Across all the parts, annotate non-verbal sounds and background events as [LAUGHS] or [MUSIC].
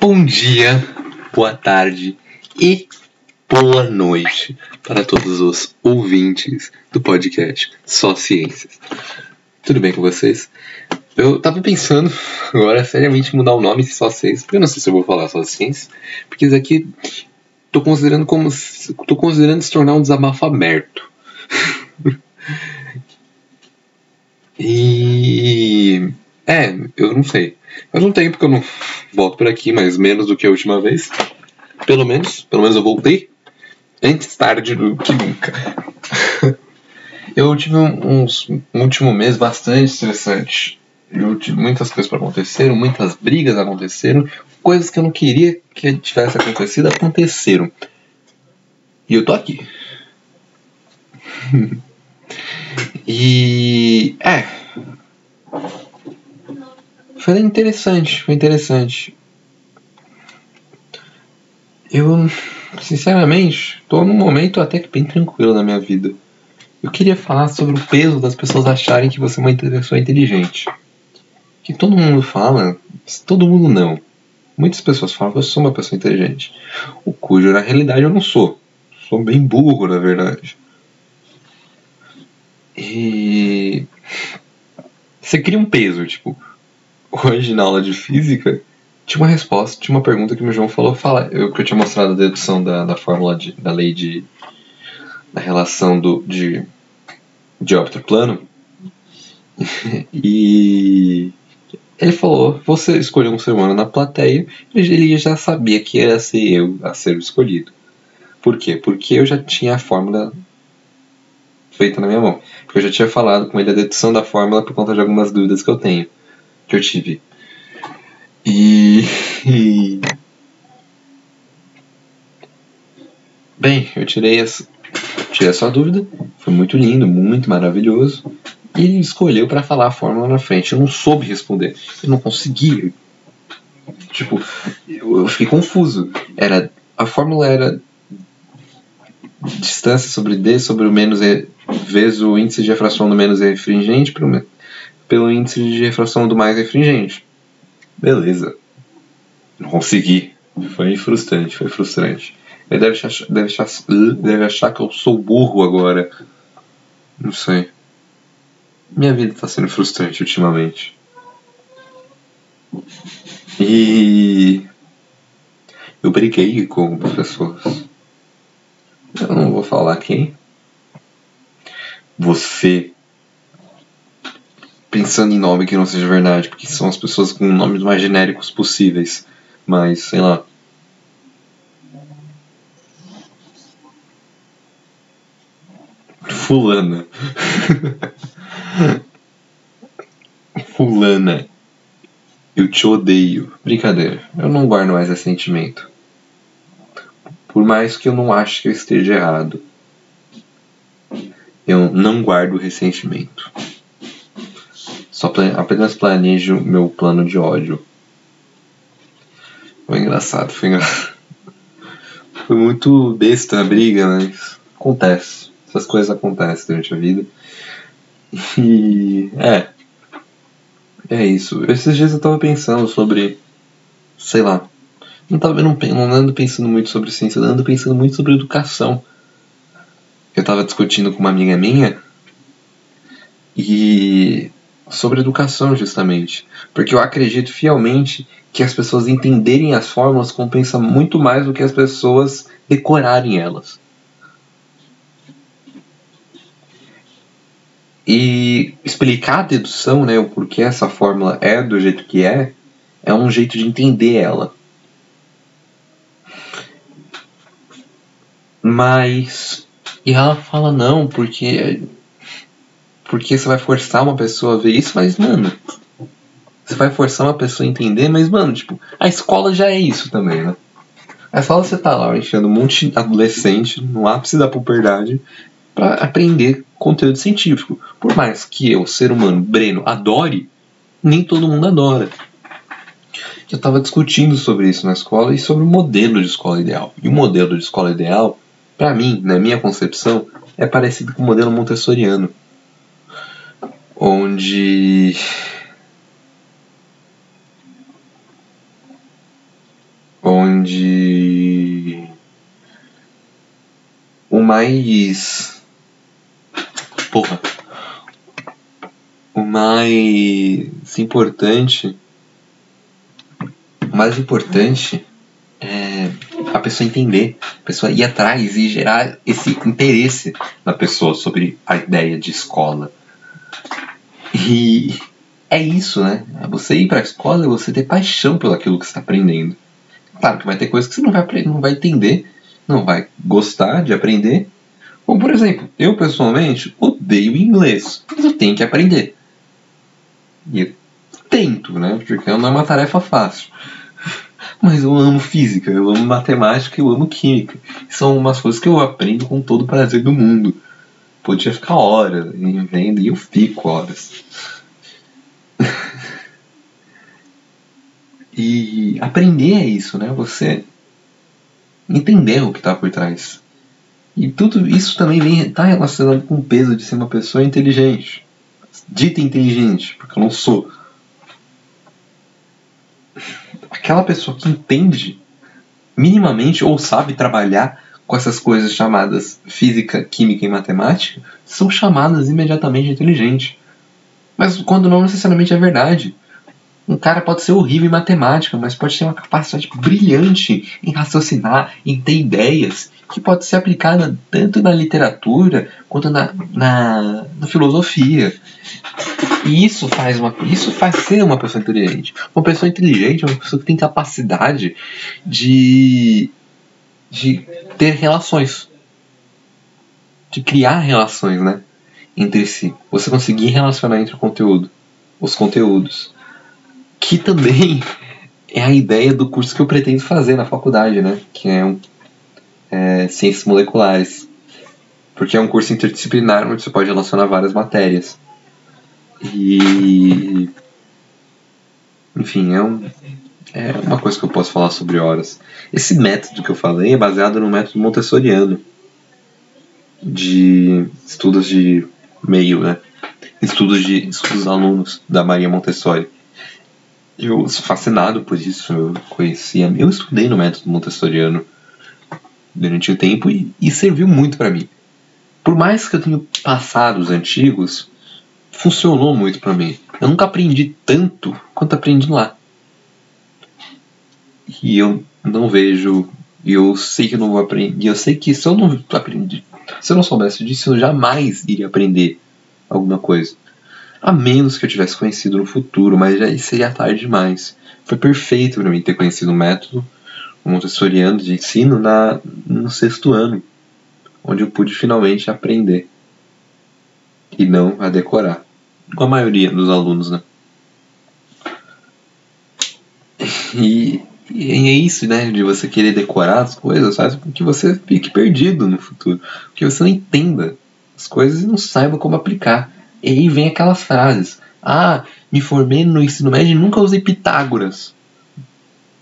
Bom dia, boa tarde e boa noite para todos os ouvintes do podcast Só Ciências. Tudo bem com vocês? Eu tava pensando [LAUGHS] agora seriamente mudar o nome de Só Ciências, porque eu não sei se eu vou falar Só Ciências, porque isso aqui tô considerando como tô considerando se tornar um desabafo aberto. [LAUGHS] e é, eu não sei. Faz um tempo que eu não volto por aqui, mas menos do que a última vez. Pelo menos, pelo menos eu voltei. Antes tarde do que nunca. [LAUGHS] eu tive um, uns, um último mês bastante estressante. Eu tive muitas coisas para acontecer, muitas brigas aconteceram, coisas que eu não queria que tivesse acontecido aconteceram. E eu tô aqui. [LAUGHS] e é, foi interessante, foi interessante. Eu, sinceramente, tô num momento até que bem tranquilo na minha vida. Eu queria falar sobre o peso das pessoas acharem que você é uma pessoa inteligente. Que todo mundo fala, todo mundo não. Muitas pessoas falam que eu sou uma pessoa inteligente. O cujo na realidade eu não sou. Sou bem burro, na verdade. E. Você cria um peso, tipo, hoje na aula de física, tinha uma resposta, tinha uma pergunta que o meu João falou, fala, eu que eu tinha mostrado a dedução da, da fórmula de, da lei de da relação do de de plano. [LAUGHS] e ele falou, você escolheu um ser humano na plateia, ele já sabia que ia ser eu a ser escolhido. Por quê? Porque eu já tinha a fórmula feita na minha mão. Porque eu já tinha falado com ele a dedução da fórmula por conta de algumas dúvidas que eu tenho que eu tive. E. [LAUGHS] Bem, eu tirei essa, tirei essa dúvida. Foi muito lindo, muito maravilhoso. E ele escolheu para falar a fórmula na frente. Eu não soube responder. Eu não consegui. Tipo, eu, eu fiquei confuso. Era a fórmula era distância sobre d sobre o menos e vezes o índice de refração do menos e infringente pelo pelo índice de refração do mais refringente. Beleza. Não consegui. Foi frustrante, foi frustrante. Ele deve achar, deve, achar, deve achar que eu sou burro agora. Não sei. Minha vida está sendo frustrante ultimamente. E eu briguei com pessoas. Eu não vou falar quem. Você pensando em nome que não seja verdade, porque são as pessoas com nomes mais genéricos possíveis. Mas, sei lá. Fulana. [LAUGHS] Fulana. Eu te odeio. Brincadeira. Eu não guardo mais esse sentimento. Por mais que eu não ache que eu esteja errado. Eu não guardo ressentimento. Só apenas planejo meu plano de ódio. Foi engraçado, foi engraçado. [LAUGHS] Foi muito besta a briga, mas acontece. Essas coisas acontecem durante a vida. E é. É isso. Esses dias eu tava pensando sobre. Sei lá. Não, tava, não, não ando pensando muito sobre ciência, eu ando pensando muito sobre educação. Eu tava discutindo com uma amiga minha. E sobre educação, justamente. Porque eu acredito fielmente que as pessoas entenderem as fórmulas compensa muito mais do que as pessoas decorarem elas. E explicar a dedução, né, o porquê essa fórmula é do jeito que é, é um jeito de entender ela. Mas. E ela fala não, porque porque você vai forçar uma pessoa a ver isso, mas, mano. Você vai forçar uma pessoa a entender, mas, mano, tipo, a escola já é isso também, né? É só você tá lá enchendo um monte de adolescente no ápice da puberdade para aprender conteúdo científico. Por mais que eu, ser humano, Breno, adore, nem todo mundo adora. Eu tava discutindo sobre isso na escola e sobre o modelo de escola ideal. E o modelo de escola ideal, para mim, na minha concepção, é parecido com o modelo montessoriano onde aprende o mais. Porra. O mais importante. O mais importante é a pessoa entender, a pessoa ir atrás e gerar esse interesse na pessoa sobre a ideia de escola. E é isso, né? É você ir para a escola é você ter paixão pelo aquilo que está aprendendo. Claro que vai ter coisas que você não vai, não vai entender, não vai gostar de aprender. Como, por exemplo, eu pessoalmente odeio inglês, mas eu tenho que aprender. E eu tento, né? Porque não é uma tarefa fácil. Mas eu amo física, eu amo matemática, eu amo química. São umas coisas que eu aprendo com todo o prazer do mundo. Podia ficar horas vendo e eu fico horas. E aprender é isso, né? Você entender o que está por trás. E tudo isso também está relacionado com o peso de ser uma pessoa inteligente. Dita inteligente, porque eu não sou. Aquela pessoa que entende minimamente ou sabe trabalhar com essas coisas chamadas física, química e matemática são chamadas imediatamente de inteligente. Mas quando não necessariamente é verdade. Um cara pode ser horrível em matemática, mas pode ter uma capacidade brilhante em raciocinar, em ter ideias, que pode ser aplicada tanto na literatura quanto na, na, na filosofia. E isso faz, uma, isso faz ser uma pessoa inteligente. Uma pessoa inteligente é uma pessoa que tem capacidade de, de ter relações. De criar relações, né? Entre si. Você conseguir relacionar entre o conteúdo. Os conteúdos que também [LAUGHS] é a ideia do curso que eu pretendo fazer na faculdade, né? Que é, um, é Ciências Moleculares. Porque é um curso interdisciplinar onde você pode relacionar várias matérias. E. Enfim, é, um, é uma coisa que eu posso falar sobre horas. Esse método que eu falei é baseado no método montessoriano de estudos de meio, né? Estudos de estudos alunos da Maria Montessori eu sou fascinado por isso. Eu conhecia, eu estudei no método montessoriano durante o tempo e, e serviu muito para mim. Por mais que eu tenha passado os antigos, funcionou muito para mim. Eu nunca aprendi tanto quanto aprendi lá. E eu não vejo, e eu sei que eu não vou aprender, e eu sei que se eu não aprendi, se eu não soubesse disso, eu jamais iria aprender alguma coisa. A menos que eu tivesse conhecido no futuro, mas já seria tarde demais. Foi perfeito para mim ter conhecido o método montessoriano de ensino na, no sexto ano, onde eu pude finalmente aprender e não a decorar. Com a maioria dos alunos, né? [LAUGHS] E, e é isso, né? De você querer decorar as coisas, faz com que você fique perdido no futuro. Que você não entenda as coisas e não saiba como aplicar. E aí vem aquelas frases. Ah, me formei no ensino médio e nunca usei Pitágoras.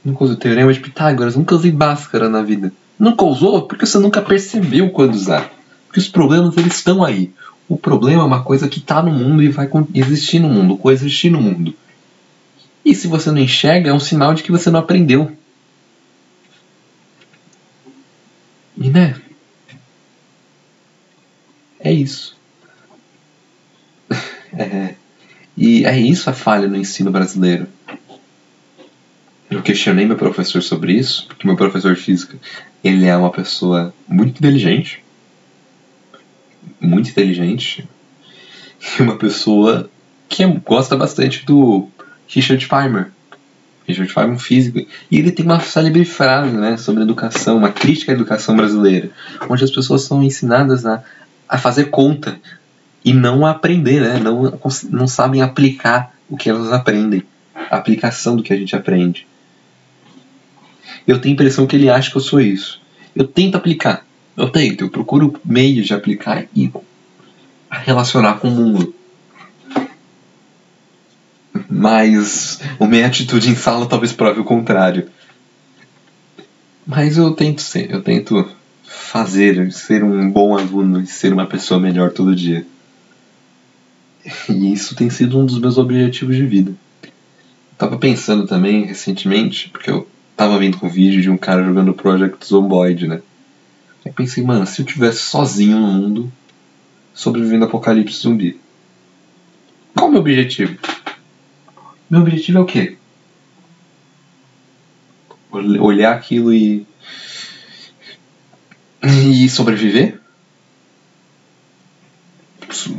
Nunca usei o teorema de Pitágoras, nunca usei Bhaskara na vida. Nunca usou porque você nunca percebeu quando usar. Porque os problemas eles estão aí. O problema é uma coisa que está no mundo e vai existir no mundo, coexistir no mundo. E se você não enxerga, é um sinal de que você não aprendeu. E né? É isso. [LAUGHS] É, e é isso a falha no ensino brasileiro. Eu questionei meu professor sobre isso, porque meu professor de física, ele é uma pessoa muito inteligente, muito inteligente, e uma pessoa que gosta bastante do Richard Farmer. Richard Farmer, um físico, e ele tem uma célebre frase né, sobre educação, uma crítica à educação brasileira, onde as pessoas são ensinadas a, a fazer conta e não aprender, né? Não, não sabem aplicar o que elas aprendem, a aplicação do que a gente aprende. Eu tenho a impressão que ele acha que eu sou isso. Eu tento aplicar, eu tento, eu procuro meios de aplicar e relacionar com o mundo. Mas a minha atitude em sala talvez prove o contrário. Mas eu tento ser, eu tento fazer, ser um bom aluno e ser uma pessoa melhor todo dia. E isso tem sido um dos meus objetivos de vida. Estava pensando também recentemente, porque eu tava vendo um vídeo de um cara jogando Project Zomboid, né? Aí pensei, mano, se eu tivesse sozinho no mundo, sobrevivendo ao apocalipse zumbi. Qual o meu objetivo? Meu objetivo é o quê? Olhar aquilo e. e sobreviver?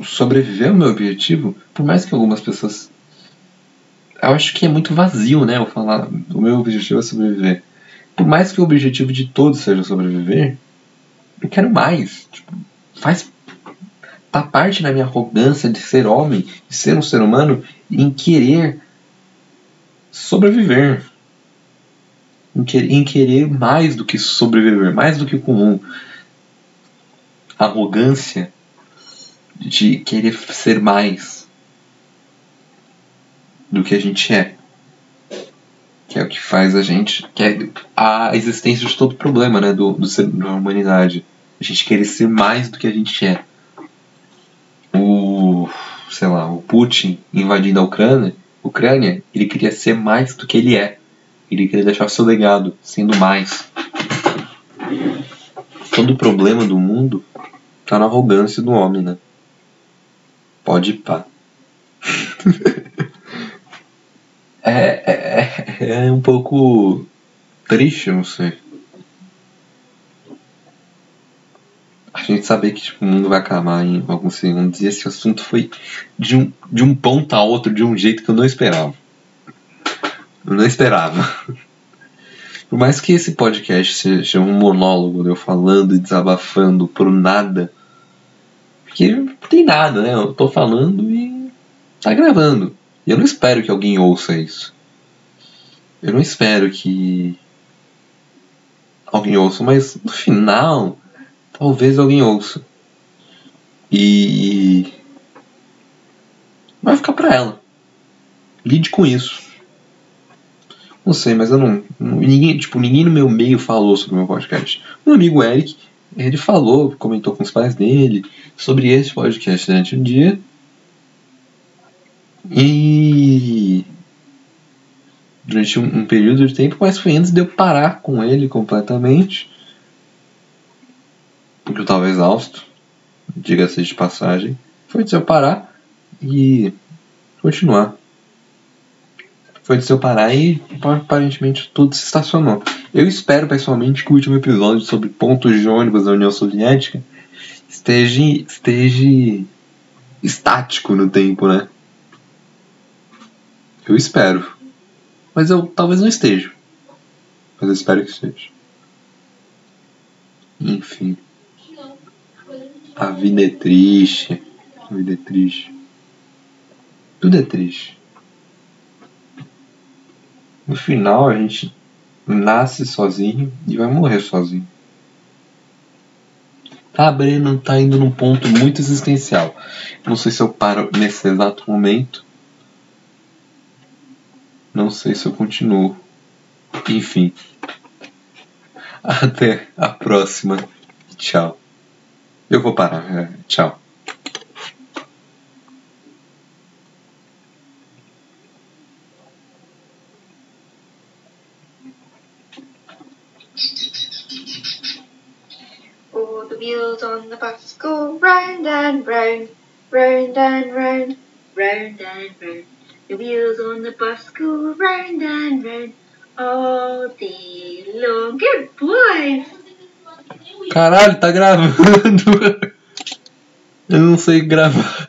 Sobreviver é o meu objetivo? Por mais que algumas pessoas. Eu acho que é muito vazio, né? Eu falar, o meu objetivo é sobreviver. Por mais que o objetivo de todos seja sobreviver, eu quero mais. Tipo, faz tá parte da minha arrogância de ser homem, de ser um ser humano, em querer sobreviver. Em, que, em querer mais do que sobreviver, mais do que o comum. Arrogância de querer ser mais do que a gente é. Que é o que faz a gente. Que é a existência de todo problema né, do, do ser, da humanidade. A gente querer ser mais do que a gente é. O. sei lá, o Putin invadindo a Ucrânia, Ucrânia, ele queria ser mais do que ele é. Ele queria deixar seu legado sendo mais. Todo o problema do mundo tá na arrogância do homem, né? Pode pá. [LAUGHS] é, é, é um pouco triste, não sei. A gente saber que tipo, o mundo vai acabar em alguns segundos e esse assunto foi de um, de um ponto a outro de um jeito que eu não esperava. Eu não esperava. [LAUGHS] Por mais que esse podcast seja um monólogo, eu falando e desabafando por nada, porque não tem nada, né? Eu tô falando e tá gravando. E eu não espero que alguém ouça isso. Eu não espero que alguém ouça, mas no final, talvez alguém ouça. E vai ficar pra ela. Lide com isso. Não sei, mas eu não. Ninguém, tipo, ninguém no meu meio falou sobre o meu podcast. Meu amigo Eric ele falou, comentou com os pais dele sobre esse podcast durante um dia. E durante um, um, período de tempo, mas foi antes de eu parar com ele completamente. Porque eu estava exausto, diga-se de passagem. Foi de eu parar e continuar. Foi de eu parar e aparentemente tudo se estacionou. Eu espero pessoalmente que o último episódio sobre pontos de ônibus da União Soviética esteja, esteja estático no tempo, né? Eu espero. Mas eu talvez não esteja. Mas eu espero que esteja. Enfim. A vida é triste. A vida é triste. Tudo é triste. No final a gente nasce sozinho e vai morrer sozinho. Tá, Breno tá indo num ponto muito existencial. Não sei se eu paro nesse exato momento. Não sei se eu continuo. Enfim. Até a próxima. Tchau. Eu vou parar. É, tchau. wheels on the bus go round and round, round and round, round and round. The wheels on the bus go round and round all day long. Good boy! Caralho, tá gravando! [LAUGHS] Eu não sei gravar.